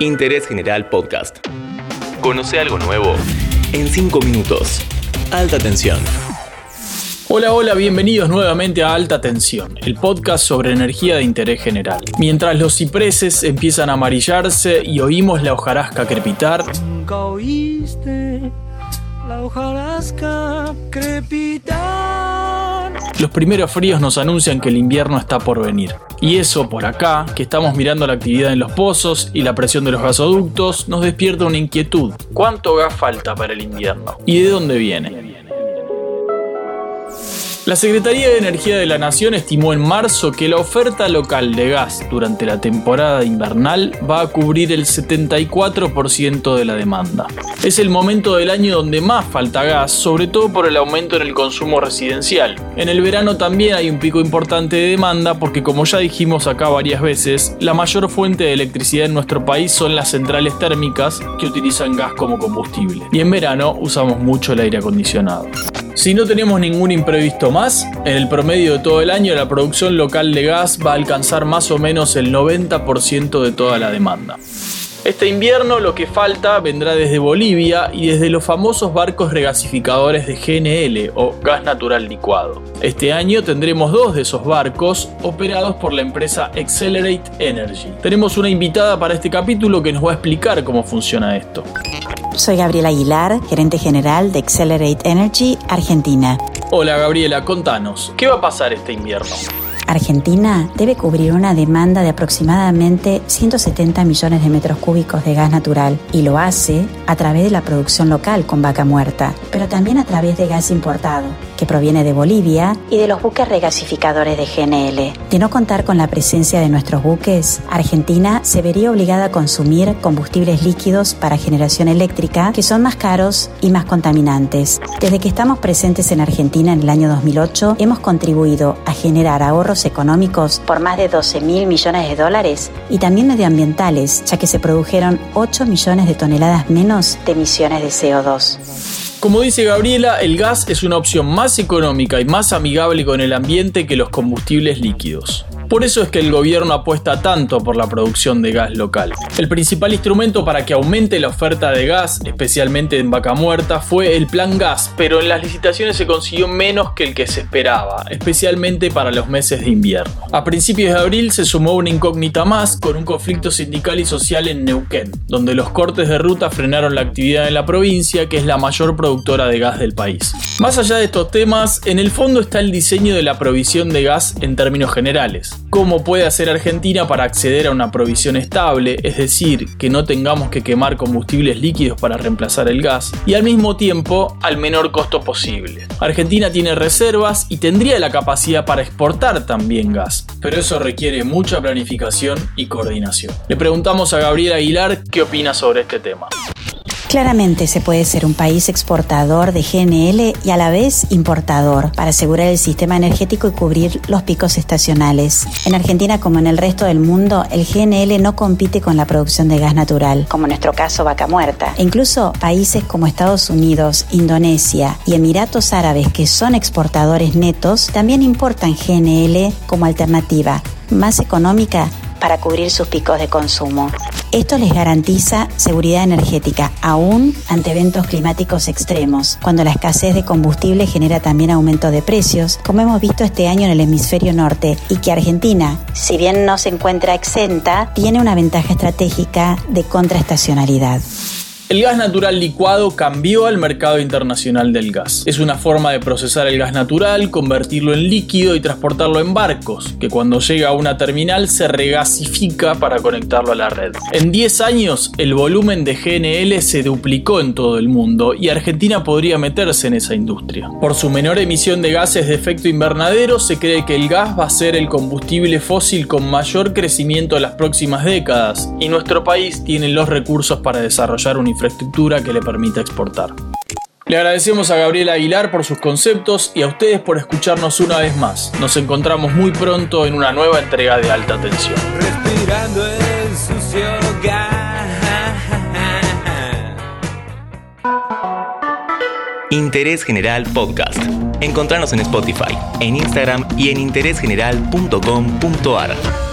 Interés General Podcast. Conoce algo nuevo en 5 minutos. Alta tensión. Hola, hola, bienvenidos nuevamente a Alta Tensión, el podcast sobre energía de interés general. Mientras los cipreses empiezan a amarillarse y oímos la hojarasca crepitar, Nunca oíste la hojarasca crepitar. los primeros fríos nos anuncian que el invierno está por venir. Y eso por acá, que estamos mirando la actividad en los pozos y la presión de los gasoductos, nos despierta una inquietud. ¿Cuánto gas falta para el invierno? ¿Y de dónde viene? La Secretaría de Energía de la Nación estimó en marzo que la oferta local de gas durante la temporada invernal va a cubrir el 74% de la demanda. Es el momento del año donde más falta gas, sobre todo por el aumento en el consumo residencial. En el verano también hay un pico importante de demanda porque como ya dijimos acá varias veces, la mayor fuente de electricidad en nuestro país son las centrales térmicas que utilizan gas como combustible. Y en verano usamos mucho el aire acondicionado. Si no tenemos ningún imprevisto más, en el promedio de todo el año la producción local de gas va a alcanzar más o menos el 90% de toda la demanda. Este invierno lo que falta vendrá desde Bolivia y desde los famosos barcos regasificadores de GNL o gas natural licuado. Este año tendremos dos de esos barcos operados por la empresa Accelerate Energy. Tenemos una invitada para este capítulo que nos va a explicar cómo funciona esto. Soy Gabriela Aguilar, gerente general de Accelerate Energy Argentina. Hola Gabriela, contanos, ¿qué va a pasar este invierno? Argentina debe cubrir una demanda de aproximadamente 170 millones de metros cúbicos de gas natural y lo hace a través de la producción local con vaca muerta, pero también a través de gas importado, que proviene de Bolivia y de los buques regasificadores de GNL. De no contar con la presencia de nuestros buques, Argentina se vería obligada a consumir combustibles líquidos para generación eléctrica que son más caros y más contaminantes. Desde que estamos presentes en Argentina en el año 2008, hemos contribuido a generar ahorros económicos por más de 12 mil millones de dólares y también medioambientales, ya que se produjeron 8 millones de toneladas menos de emisiones de CO2. Como dice Gabriela, el gas es una opción más económica y más amigable con el ambiente que los combustibles líquidos. Por eso es que el gobierno apuesta tanto por la producción de gas local. El principal instrumento para que aumente la oferta de gas, especialmente en vaca muerta, fue el plan gas, pero en las licitaciones se consiguió menos que el que se esperaba, especialmente para los meses de invierno. A principios de abril se sumó una incógnita más con un conflicto sindical y social en Neuquén, donde los cortes de ruta frenaron la actividad en la provincia, que es la mayor productora de gas del país. Más allá de estos temas, en el fondo está el diseño de la provisión de gas en términos generales cómo puede hacer Argentina para acceder a una provisión estable, es decir, que no tengamos que quemar combustibles líquidos para reemplazar el gas, y al mismo tiempo al menor costo posible. Argentina tiene reservas y tendría la capacidad para exportar también gas, pero eso requiere mucha planificación y coordinación. Le preguntamos a Gabriel Aguilar qué opina sobre este tema. Claramente se puede ser un país exportador de GNL y a la vez importador para asegurar el sistema energético y cubrir los picos estacionales. En Argentina como en el resto del mundo, el GNL no compite con la producción de gas natural, como en nuestro caso vaca muerta. E incluso países como Estados Unidos, Indonesia y Emiratos Árabes, que son exportadores netos, también importan GNL como alternativa más económica para cubrir sus picos de consumo. Esto les garantiza seguridad energética, aún ante eventos climáticos extremos, cuando la escasez de combustible genera también aumento de precios, como hemos visto este año en el hemisferio norte, y que Argentina, si bien no se encuentra exenta, tiene una ventaja estratégica de contraestacionalidad. El gas natural licuado cambió al mercado internacional del gas. Es una forma de procesar el gas natural, convertirlo en líquido y transportarlo en barcos, que cuando llega a una terminal se regasifica para conectarlo a la red. En 10 años, el volumen de GNL se duplicó en todo el mundo y Argentina podría meterse en esa industria. Por su menor emisión de gases de efecto invernadero, se cree que el gas va a ser el combustible fósil con mayor crecimiento en las próximas décadas y nuestro país tiene los recursos para desarrollar un infraestructura que le permita exportar. Le agradecemos a Gabriela Aguilar por sus conceptos y a ustedes por escucharnos una vez más. Nos encontramos muy pronto en una nueva entrega de Alta Tensión. Respirando el sucio. Interés General Podcast. Encontrarnos en Spotify, en Instagram y en interésgeneral.com.ar.